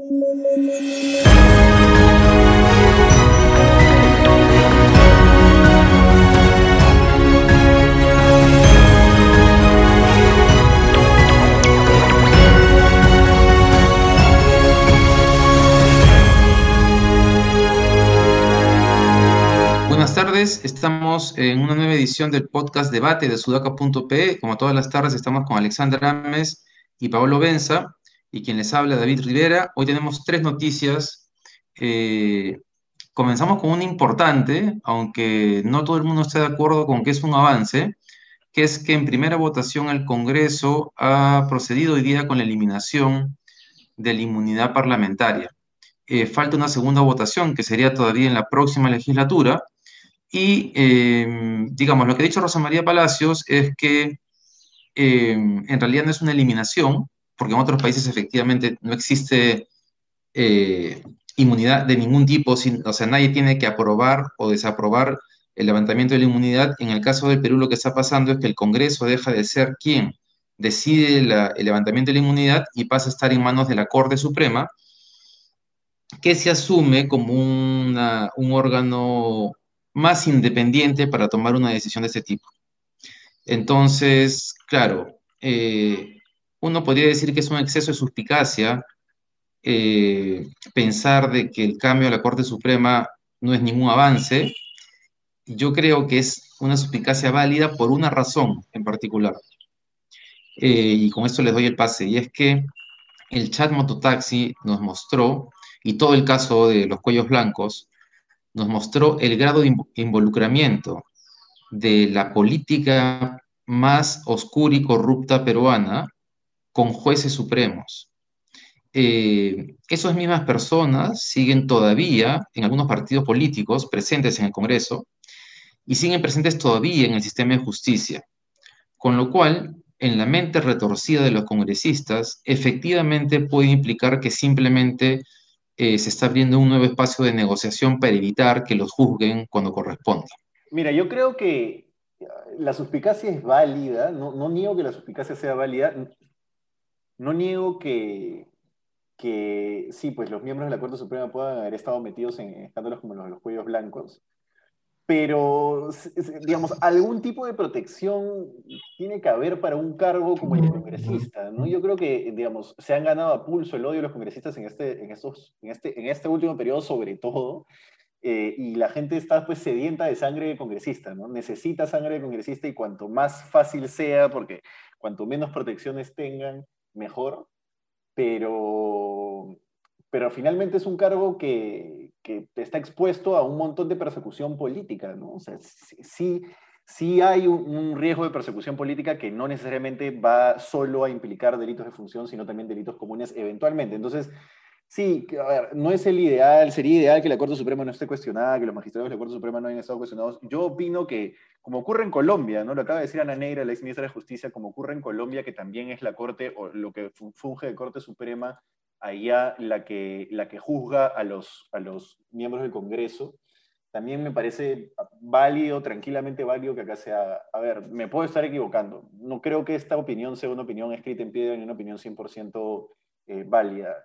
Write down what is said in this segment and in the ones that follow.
Buenas tardes, estamos en una nueva edición del podcast Debate de sudaca.pe. Como todas las tardes estamos con Alexander Ames y Pablo Benza y quien les habla David Rivera. Hoy tenemos tres noticias. Eh, comenzamos con una importante, aunque no todo el mundo está de acuerdo con que es un avance, que es que en primera votación el Congreso ha procedido hoy día con la eliminación de la inmunidad parlamentaria. Eh, falta una segunda votación que sería todavía en la próxima legislatura. Y, eh, digamos, lo que ha dicho Rosa María Palacios es que en realidad no es una eliminación, porque en otros países efectivamente no existe eh, inmunidad de ningún tipo, o sea, nadie tiene que aprobar o desaprobar el levantamiento de la inmunidad. En el caso del Perú lo que está pasando es que el Congreso deja de ser quien decide el levantamiento de la inmunidad y pasa a estar en manos de la Corte Suprema, que se asume como un órgano más independiente para tomar una decisión de este tipo. Entonces, claro, eh, uno podría decir que es un exceso de suspicacia eh, pensar de que el cambio a la Corte Suprema no es ningún avance. Yo creo que es una suspicacia válida por una razón en particular. Eh, y con esto les doy el pase, y es que el chat mototaxi nos mostró, y todo el caso de los cuellos blancos, nos mostró el grado de involucramiento de la política más oscura y corrupta peruana con jueces supremos. Eh, esas mismas personas siguen todavía en algunos partidos políticos presentes en el Congreso y siguen presentes todavía en el sistema de justicia, con lo cual en la mente retorcida de los congresistas efectivamente puede implicar que simplemente eh, se está abriendo un nuevo espacio de negociación para evitar que los juzguen cuando corresponda. Mira, yo creo que la suspicacia es válida, no, no niego que la suspicacia sea válida, no niego que, que sí, pues los miembros de la Corte Suprema puedan haber estado metidos en escándalos como los de los cuellos blancos, pero, digamos, algún tipo de protección tiene que haber para un cargo como el de congresista, ¿no? Yo creo que, digamos, se han ganado a pulso el odio de los congresistas en este, en estos, en este, en este último periodo sobre todo, eh, y la gente está pues sedienta de sangre de congresista, ¿no? Necesita sangre de congresista y cuanto más fácil sea, porque cuanto menos protecciones tengan, mejor, pero, pero finalmente es un cargo que, que está expuesto a un montón de persecución política, ¿no? O sea, sí, sí hay un, riesgo de persecución política que no necesariamente va solo a implicar delitos de función, sino también delitos comunes eventualmente. Entonces, Sí, a ver, no es el ideal, sería ideal que la Corte Suprema no esté cuestionada, que los magistrados de la Corte Suprema no hayan estado cuestionados. Yo opino que, como ocurre en Colombia, ¿no? Lo acaba de decir Ana Negra, la ex ministra de Justicia, como ocurre en Colombia, que también es la Corte, o lo que funge de Corte Suprema, allá la que, la que juzga a los, a los miembros del Congreso, también me parece válido, tranquilamente válido que acá sea, a ver, me puedo estar equivocando, no creo que esta opinión sea una opinión escrita en piedra ni una opinión 100% eh, válida.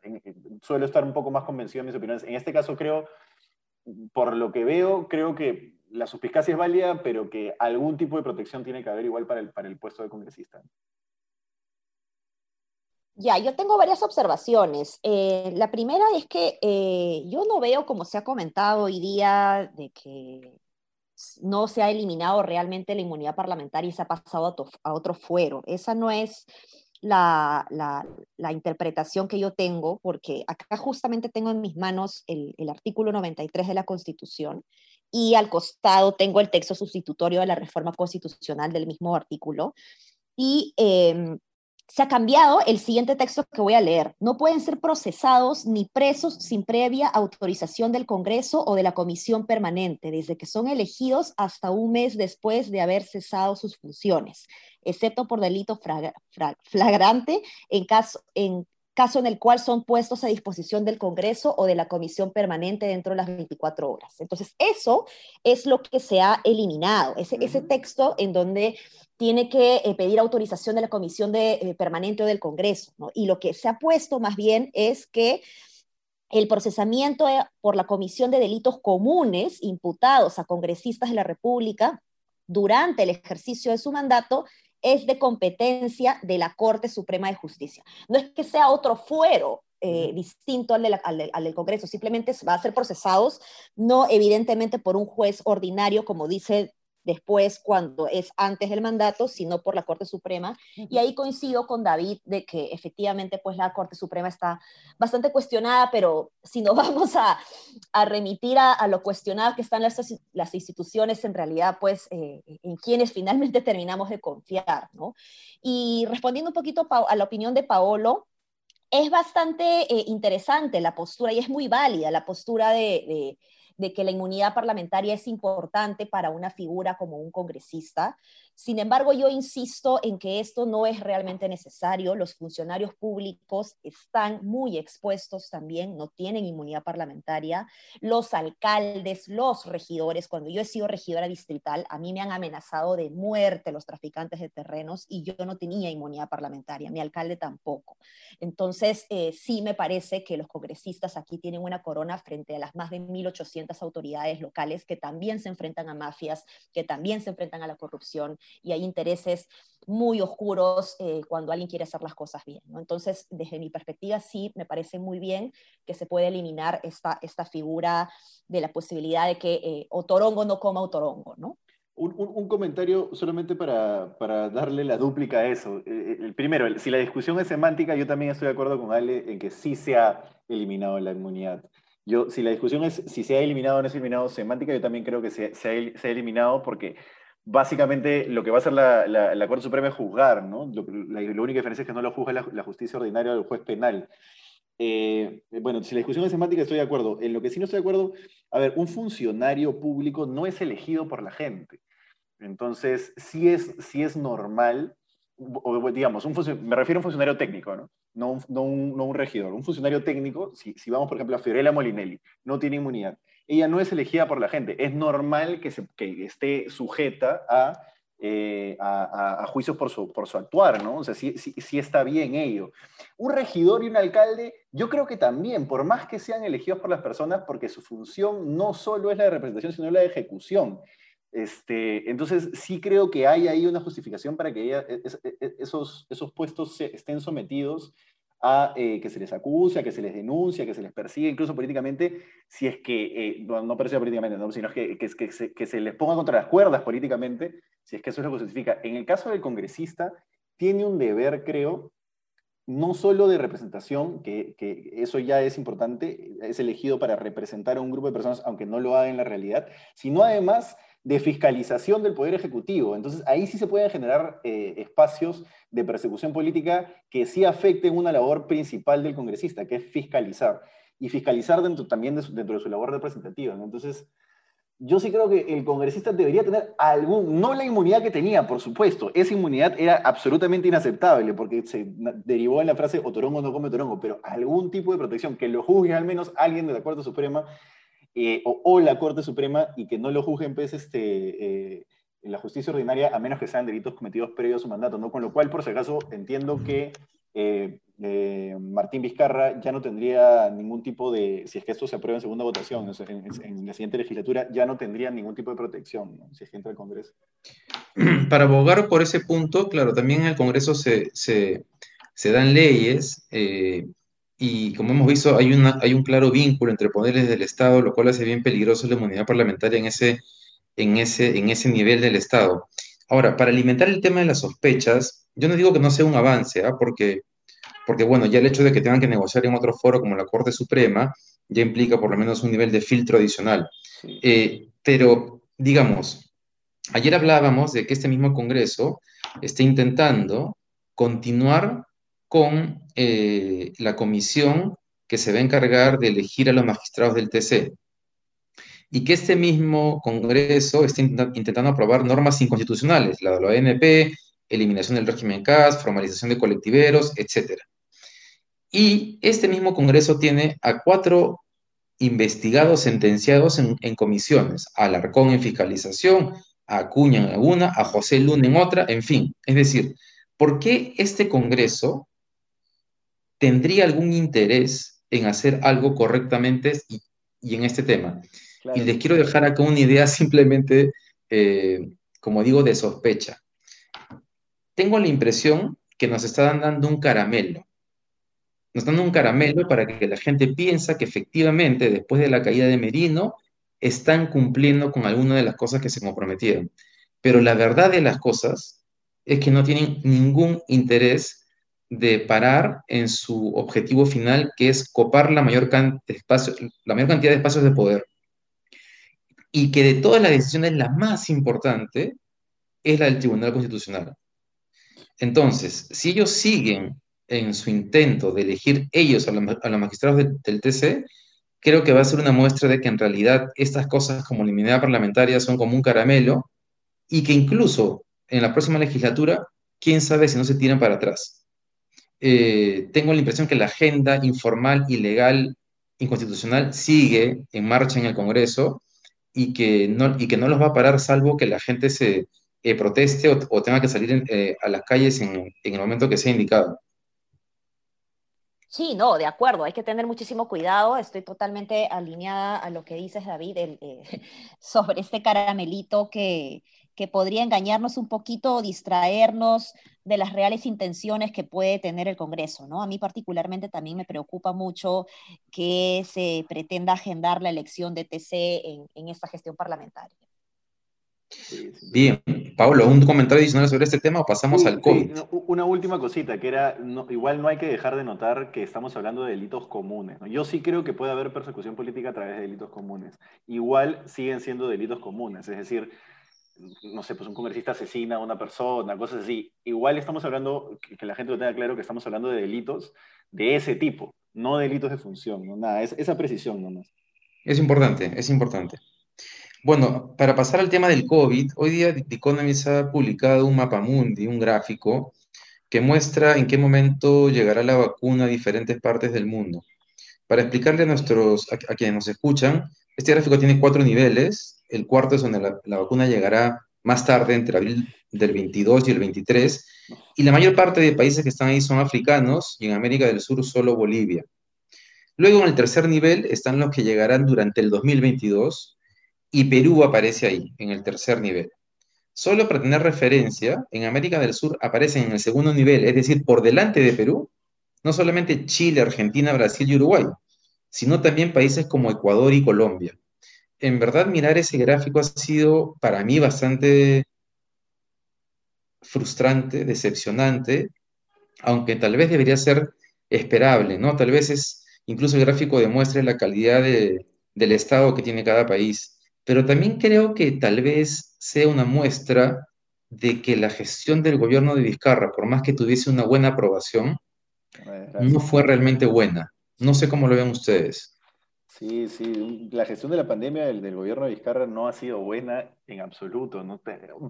suelo estar un poco más convencido de mis opiniones. En este caso creo, por lo que veo, creo que la suspicacia es válida, pero que algún tipo de protección tiene que haber igual para el, para el puesto de congresista. Ya, yo tengo varias observaciones. Eh, la primera es que eh, yo no veo, como se ha comentado hoy día, de que no se ha eliminado realmente la inmunidad parlamentaria y se ha pasado a, a otro fuero. Esa no es la, la, interpretación que yo tengo, porque acá justamente tengo en mis manos el, artículo 93 de la Constitución y al costado tengo el texto sustitutorio de la reforma constitucional del mismo artículo. Y eh, se ha cambiado el siguiente texto que voy a leer. No pueden ser procesados ni presos sin previa autorización del Congreso o de la Comisión Permanente, desde que son elegidos hasta un mes después de haber cesado sus funciones, excepto por delito flagrante en caso, en caso en el cual son puestos a disposición del Congreso o de la Comisión Permanente dentro de las 24 horas. Entonces, eso es lo que se ha eliminado, ese, ese texto en donde tiene que eh, pedir autorización de la Comisión de, eh, Permanente o del Congreso, ¿no? Y lo que se ha puesto más bien es que el procesamiento eh, por la comisión de delitos comunes imputados a congresistas de la República durante el ejercicio de su mandato es de competencia de la Corte Suprema de Justicia. No es que sea otro fuero eh, distinto al, al, del Congreso, simplemente va a ser procesados, no evidentemente por un juez ordinario, como dice después cuando es antes del mandato, sino por la Corte Suprema. Y ahí coincido con David de que efectivamente pues la Corte Suprema está bastante cuestionada, pero si no vamos a, a remitir a, lo cuestionado que están las, las instituciones, en realidad pues eh, en quienes finalmente terminamos de confiar, ¿no? Y respondiendo un poquito a la opinión de Paolo, es bastante eh, interesante la postura y es muy válida la postura de de que la inmunidad parlamentaria es importante para una figura como un congresista. Sin embargo, yo insisto en que esto no es realmente necesario. Los funcionarios públicos están muy expuestos también, no tienen inmunidad parlamentaria. Los alcaldes, los regidores, cuando yo he sido regidora distrital, a mí me han amenazado de muerte los traficantes de terrenos y yo no tenía inmunidad parlamentaria, mi alcalde tampoco. Entonces, eh, sí me parece que los congresistas aquí tienen una corona frente a las más de 1.800 autoridades locales que también se enfrentan a mafias, que también se enfrentan a la corrupción y hay intereses muy oscuros eh, cuando alguien quiere hacer las cosas bien. Entonces, desde mi perspectiva, sí, me parece muy bien que se puede eliminar esta, esta figura de la posibilidad de que eh, Otorongo no coma Otorongo, ¿no? Un, comentario solamente para, para, darle la dúplica a eso. Eh, el primero, si la discusión es semántica, yo también estoy de acuerdo con Ale en que sí se ha eliminado la inmunidad. Yo, si la discusión es si se ha eliminado o no se ha eliminado semántica, yo también creo que se ha eliminado porque básicamente lo que va a hacer la, la, Corte Suprema es juzgar, ¿no? Lo, la, única diferencia es que no lo juzga la, justicia ordinaria del juez penal. Eh, bueno, si la discusión es semántica, estoy de acuerdo. En lo que sí no estoy de acuerdo, a ver, un funcionario público no es elegido por la gente. Entonces, sí es, sí es normal, o, digamos, un me refiero a un funcionario técnico, ¿no? No un, regidor. Un funcionario técnico, si vamos, por ejemplo, a Fiorella Molinelli, no tiene inmunidad ella no es elegida por la gente. Es normal que, se, que esté sujeta a, eh, a, juicios por su, por su actuar, ¿no? O sea, sí, sí, está bien ello. Un regidor y un alcalde, yo creo que también, por más que sean elegidos por las personas, porque su función no solo es la de representación, sino la de ejecución. Este, entonces, sí creo que hay ahí una justificación para que ella, e, e, esos, esos puestos estén sometidos a eh, que se les acuse, a que se les denuncie, a que se les persiga, incluso políticamente, si es que, eh, no, no políticamente, sino que, que, que, se, que, se, les ponga contra las cuerdas políticamente, si es que eso es lo que justifica. En el caso del congresista, tiene un deber, creo, no solo de representación, que, que, eso ya es importante, es elegido para representar a un grupo de personas, aunque no lo haga en la realidad, sino además de fiscalización del Poder Ejecutivo. Entonces, ahí sí se pueden generar eh, espacios de persecución política que sí afecten una labor principal del congresista, que es fiscalizar. Y fiscalizar dentro, también de dentro de su labor representativa. Entonces, yo sí creo que el congresista debería tener algún, no la inmunidad que tenía, por supuesto, esa inmunidad era absolutamente inaceptable porque se derivó en la frase otorongo no come otorongo, pero algún tipo de protección, que lo juzgue al menos alguien de la Corte Suprema eh, o, la Corte Suprema y que no lo juzguen pues, este, eh, en la justicia ordinaria a menos que sean delitos cometidos previo a su mandato, ¿no? Con lo cual, por si acaso, entiendo que eh, Martín Vizcarra ya no tendría ningún tipo de, si es que esto se aprueba en segunda votación, en, la siguiente legislatura, ya no tendría ningún tipo de protección, si es que entra al Congreso. Para abogar por ese punto, claro, también en el Congreso se, se, se dan leyes y como hemos visto, hay, una, hay un claro vínculo entre poderes del Estado, lo cual hace bien peligroso la inmunidad parlamentaria en ese, en ese, en ese nivel del Estado. Ahora, para alimentar el tema de las sospechas, yo no digo que no sea un avance, ¿ah? porque, porque, bueno, ya el hecho de que tengan que negociar en otro foro como la Corte Suprema ya implica por lo menos un nivel de filtro adicional. Eh, pero, digamos, ayer hablábamos de que este mismo Congreso está intentando continuar con eh, la comisión que se va a encargar de elegir a los magistrados del TC. Y que este mismo Congreso está intentando aprobar normas inconstitucionales, la de la ONP, eliminación del régimen CAS, formalización de colectiveros, etc. Y este mismo Congreso tiene a cuatro investigados sentenciados en, en comisiones, a Alarcón en fiscalización, a Acuña en una, a José Luna en otra, en fin. Es decir, ¿por qué este Congreso tendría algún interés en hacer algo correctamente y, en este tema. Y les quiero dejar acá una idea simplemente, eh, como digo, de sospecha. Tengo la impresión que nos están dando un caramelo. Nos están dando un caramelo para que la gente piensa que efectivamente, después de la caída de Merino, están cumpliendo con alguna de las cosas que se comprometieron. Pero la verdad de las cosas es que no tienen ningún interés de parar en su objetivo final, que es copar la mayor, la mayor cantidad de espacios de poder. Y que de todas las decisiones, la más importante es la del Tribunal Constitucional. Entonces, si ellos siguen en su intento de elegir ellos a los, magistrados del TC, creo que va a ser una muestra de que en realidad estas cosas como la inmunidad parlamentaria son como un caramelo y que incluso en la próxima legislatura, quién sabe si no se tiran para atrás. Eh, tengo la impresión que la agenda informal, ilegal, inconstitucional sigue en marcha en el Congreso y que no, y que no los va a parar salvo que la gente se eh, proteste o, tenga que salir eh, a las calles en, en el momento que sea indicado. Sí, no, de acuerdo, hay que tener muchísimo cuidado. Estoy totalmente alineada a lo que dices, David, eh, sobre este caramelito que, que podría engañarnos un poquito o distraernos de las reales intenciones que puede tener el Congreso, ¿no? A mí particularmente también me preocupa mucho que se pretenda agendar la elección de TC en, en esta gestión parlamentaria. Bien, Pablo, ¿un comentario adicional sobre este tema o pasamos al COVID? una última cosita, que era, igual no hay que dejar de notar que estamos hablando de delitos comunes. Yo sí creo que puede haber persecución política a través de delitos comunes. Igual siguen siendo delitos comunes, es decir, no sé, pues un congresista asesina a una persona, cosas así. Igual estamos hablando, que, la gente lo tenga claro, que estamos hablando de delitos de ese tipo, no delitos de función, no nada, es, esa precisión nomás. Es importante, es importante. Bueno, para pasar al tema del COVID, hoy día The Economist ha publicado un mapa mundi, un gráfico, que muestra en qué momento llegará la vacuna a diferentes partes del mundo. Para explicarle a, nuestros, a, quienes nos escuchan, este gráfico tiene cuatro niveles. El cuarto es donde la, vacuna llegará más tarde, entre abril del 22 y el 23. Y la mayor parte de países que están ahí son africanos y en América del Sur solo Bolivia. Luego, en el tercer nivel, están los que llegarán durante el 2022 y Perú aparece ahí, en el tercer nivel. Solo para tener referencia, en América del Sur aparecen en el segundo nivel, es decir, por delante de Perú, no solamente Chile, Argentina, Brasil y Uruguay, sino también países como Ecuador y Colombia. En verdad, mirar ese gráfico ha sido para mí bastante frustrante, decepcionante, aunque tal vez debería ser esperable, ¿no? Tal vez es, incluso el gráfico demuestre la calidad del Estado que tiene cada país pero también creo que tal vez sea una muestra de que la gestión del gobierno de Vizcarra, por más que tuviese una buena aprobación, no fue realmente buena. No sé cómo lo ven ustedes. Sí, sí, la gestión de la pandemia del, gobierno de Vizcarra no ha sido buena en absoluto. ¿no?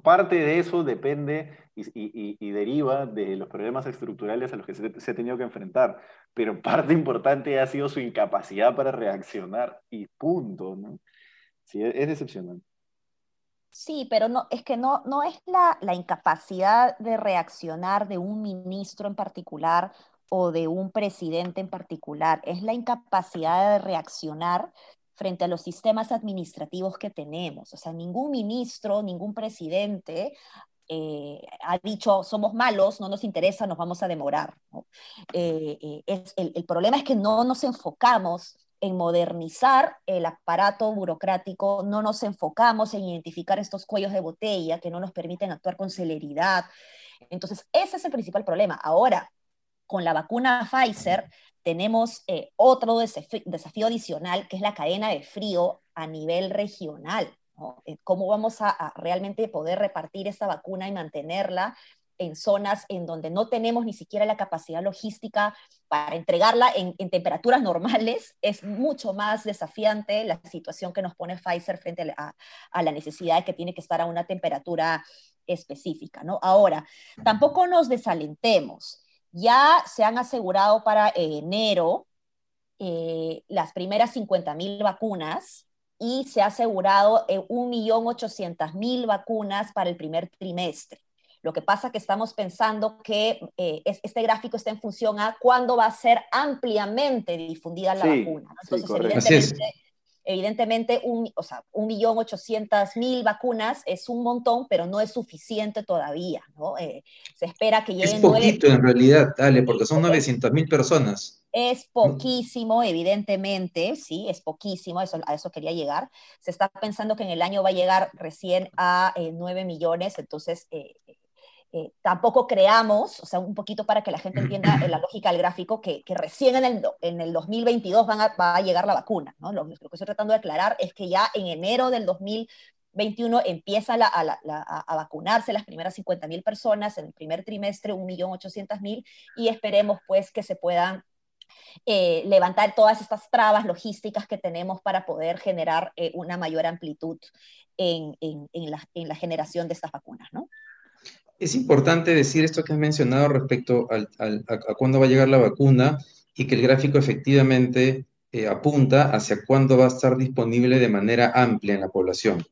Parte de eso depende y, deriva de los problemas estructurales a los que se, ha tenido que enfrentar, pero parte importante ha sido su incapacidad para reaccionar y punto. ¿no? Sí, e-, es decepcionante. Sí, pero no, es que no, no es la, la incapacidad de reaccionar de un ministro en particular o de un presidente en particular, es la incapacidad de reaccionar frente a los sistemas administrativos que tenemos. O sea, ningún ministro, ningún presidente eh, ha dicho somos malos, no nos interesa, nos vamos a demorar. Eh, eh, es, el, el, problema es que no nos enfocamos en modernizar el aparato burocrático, no nos enfocamos en identificar estos cuellos de botella que no nos permiten actuar con celeridad. Entonces, ese es el principal problema. Ahora, con la vacuna Pfizer, tenemos eh, otro desafío, adicional, que es la cadena de frío a nivel regional. Eh, ¿Cómo vamos a, realmente poder repartir esta vacuna y mantenerla en zonas en donde no tenemos ni siquiera la capacidad logística para entregarla en, temperaturas normales, es mucho más desafiante la situación que nos pone Pfizer frente a, la necesidad de que tiene que estar a una temperatura específica. ¿no? Ahora, tampoco nos desalentemos. Ya se han asegurado para enero eh, las primeras 50.000 vacunas y se ha asegurado eh, 1.800.000 vacunas para el primer trimestre. Lo que pasa es que estamos pensando que eh, este gráfico está en función a cuándo va a ser ampliamente difundida la vacuna. Entonces, evidentemente, evidentemente, un, o sea, un millón ochocientas mil vacunas es un montón, pero no es suficiente todavía, ¿no? Eh, se espera que lleguen... Es poquito en realidad, dale, porque son 900 mil personas. Es poquísimo, evidentemente, sí, es poquísimo, eso, a eso quería llegar. Se está pensando que en el año va a llegar recién a eh, 9 millones, entonces eh, eh, tampoco creamos, o sea, un poquito para que la gente entienda la lógica del gráfico, que, recién en el, en el 2022 van va a llegar la vacuna. Lo, que estoy tratando de aclarar es que ya en enero del 2021 empieza a, a, vacunarse las primeras 50.000 personas, en el primer trimestre 1.800.000, y esperemos pues que se puedan eh, levantar todas estas trabas logísticas que tenemos para poder generar eh, una mayor amplitud en, la, generación de estas vacunas, ¿no? Es importante decir esto que has mencionado respecto a, cuándo va a llegar la vacuna y que el gráfico efectivamente eh, apunta hacia cuándo va a estar disponible de manera amplia en la población.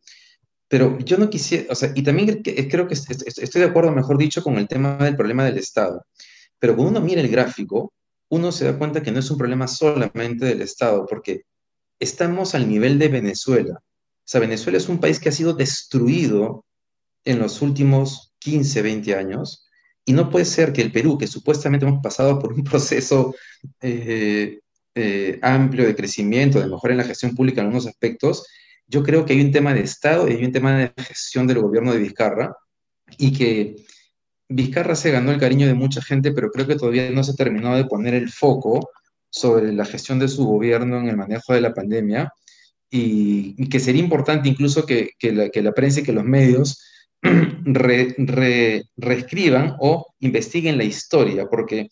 Pero yo no quisiera, o sea, y también creo que estoy de acuerdo, mejor dicho, con el tema del problema del Estado. Pero cuando uno mira el gráfico, uno se da cuenta que no es un problema solamente del Estado, porque estamos al nivel de Venezuela. O sea, Venezuela es un país que ha sido destruido en los últimos 15, 20 años, y no puede ser que el Perú, que supuestamente hemos pasado por un proceso eh, eh, amplio de crecimiento, de mejora en la gestión pública en algunos aspectos, yo creo que hay un tema de Estado y hay un tema de gestión del gobierno de Vizcarra, y que Vizcarra se ganó el cariño de mucha gente, pero creo que todavía no se ha terminado de poner el foco sobre la gestión de su gobierno en el manejo de la pandemia y, que sería importante incluso que, la, prensa y que los medios reescriban o investiguen la historia, porque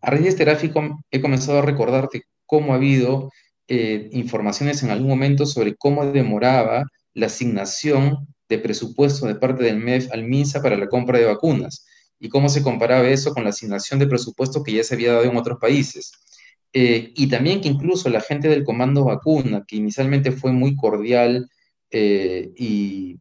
a raíz de este gráfico he comenzado a recordarte cómo ha habido eh, informaciones en algún momento sobre cómo demoraba la asignación de presupuesto de parte del MEF al MINSA para la compra de vacunas y cómo se comparaba eso con la asignación de presupuesto que ya se había dado en otros países. Eh, y también que incluso la gente del Comando Vacuna, que inicialmente fue muy cordial eh, y,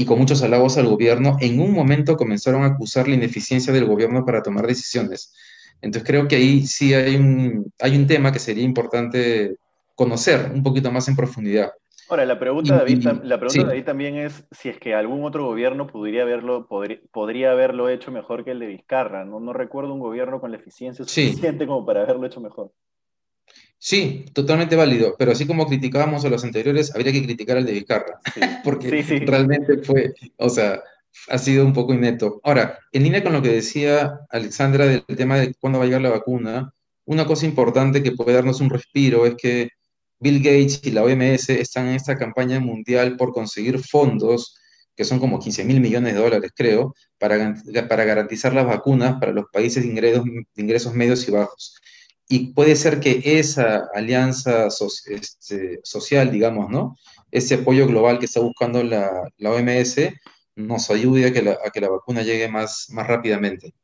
y, con muchos halagos al gobierno, en un momento comenzaron a acusar la ineficiencia del gobierno para tomar decisiones. Entonces creo que ahí sí hay un, hay un tema que sería importante conocer un poquito más en profundidad. Ahora, la pregunta, David, la pregunta David también es si es que algún otro gobierno podría haberlo, podría, haberlo hecho mejor que el de Vizcarra. No, no recuerdo un gobierno con la eficiencia suficiente como para haberlo hecho mejor. Sí, totalmente válido, pero así como criticábamos a los anteriores, habría que criticar al de Vizcarra, porque realmente fue, o sea, ha sido un poco inneto. Ahora, en línea con lo que decía Alexandra del tema de cuándo va a llegar la vacuna, una cosa importante que puede darnos un respiro es que Bill Gates y la OMS están en esta campaña mundial por conseguir fondos, que son como 15 mil millones de dólares, creo, para, para garantizar las vacunas para los países de ingresos, ingresos medios y bajos. Y puede ser que esa alianza este, social, digamos, ¿no? Ese apoyo global que está buscando la, la OMS nos ayude a que la, a que la vacuna llegue más, más rápidamente.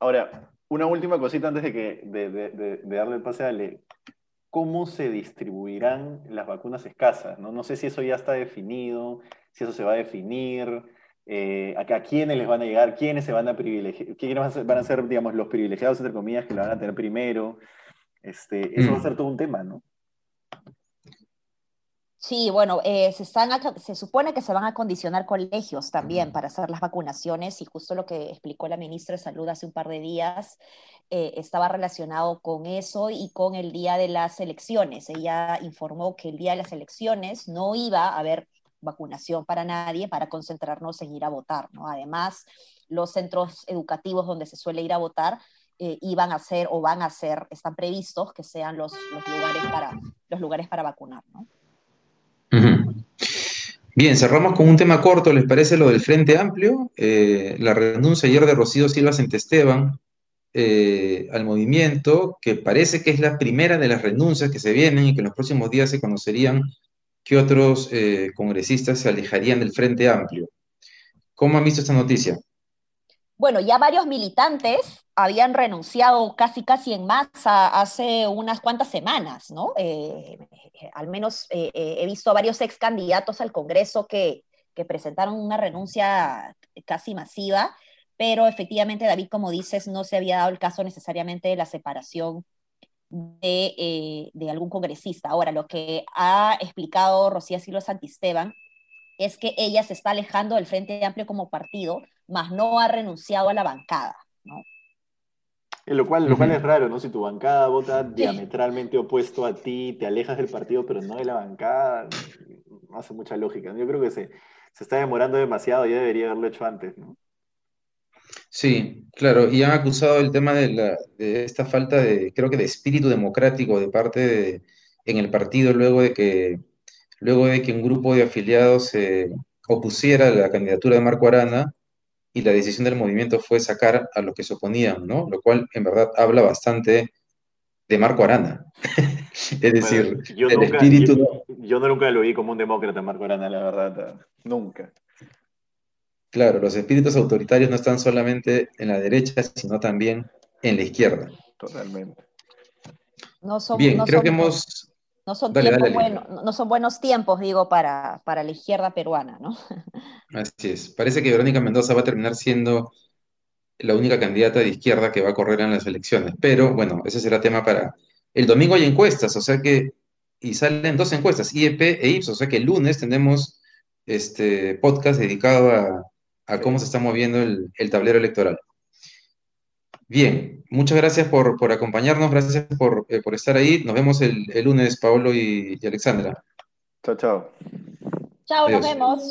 Ahora, una última cosita antes de, que, de, darle el pase a Ale cómo se distribuirán las vacunas escasas. No, no sé si eso ya está definido, si eso se va a definir, eh, a, quiénes les van a llegar, quiénes se van a privilegiar, quiénes van a ser, digamos, los privilegiados, entre comillas, que lo van a tener primero. Este, eso va a mm. ser todo un tema, ¿no? Sí, bueno, eh, se, están se supone que se van a condicionar colegios también para hacer las vacunaciones y justo lo que explicó la ministra de Salud hace un par de días eh, estaba relacionado con eso y con el día de las elecciones. Ella informó que el día de las elecciones no iba a haber vacunación para nadie para concentrarnos en ir a votar. ¿no? Además, los centros educativos donde se suele ir a votar eh, iban a ser o van a ser, están previstos que sean los, lugares, para, los lugares para vacunar. ¿no? Bien, cerramos con un tema corto, ¿les parece lo del Frente Amplio? Eh, la renuncia ayer de Rocío Silva Centesteban eh, al movimiento, que parece que es la primera de las renuncias que se vienen y que en los próximos días se conocerían que otros eh, congresistas se alejarían del Frente Amplio. ¿Cómo han visto esta noticia? Bueno, ya varios militantes habían renunciado casi casi en masa hace unas cuantas semanas, ¿no? Eh, al menos eh, eh, he visto a varios ex candidatos al Congreso que, presentaron una renuncia casi masiva, pero efectivamente, David, como dices, no se había dado el caso necesariamente de la separación de, eh, de algún congresista. Ahora, lo que ha explicado Rocía Silva Santisteban es que ella se está alejando del Frente Amplio como partido, mas no ha renunciado a la bancada, ¿no? Lo cual, lo cual es raro, ¿no? Si tu bancada vota diametralmente opuesto a ti, te alejas del partido, pero no de la bancada, no hace mucha lógica. Yo creo que se, se está demorando demasiado, ya debería haberlo hecho antes, ¿no? Sí, claro, y han acusado el tema de, la, de esta falta de, creo que de espíritu democrático de parte de, en el partido luego de que, luego de que un grupo de afiliados se opusiera a la candidatura de Marco Arana y la decisión del movimiento fue sacar a los que se oponían, ¿no? Lo cual en verdad habla bastante de Marco Arana. es decir, yo el espíritu... Yo, yo, nunca lo vi como un demócrata Marco Arana, la verdad, nunca. Claro, los espíritus autoritarios no están solamente en la derecha, sino también en la izquierda. Totalmente. No son, Bien, creo que hemos... No son, no son buenos tiempos, digo, para, para la izquierda peruana, ¿no? Así es. Parece que Verónica Mendoza va a terminar siendo la única candidata de izquierda que va a correr en las elecciones. Pero bueno, ese será tema para... El domingo hay encuestas, o sea que... Y salen dos encuestas, IEP e IPSO, o sea que el lunes tenemos este podcast dedicado a, a cómo se está moviendo el, tablero electoral. Bien, muchas gracias por, acompañarnos, gracias eh, por, estar ahí. Nos vemos el, lunes, Paolo y, y Alexandra. Chao, chao. Chao, nos vemos.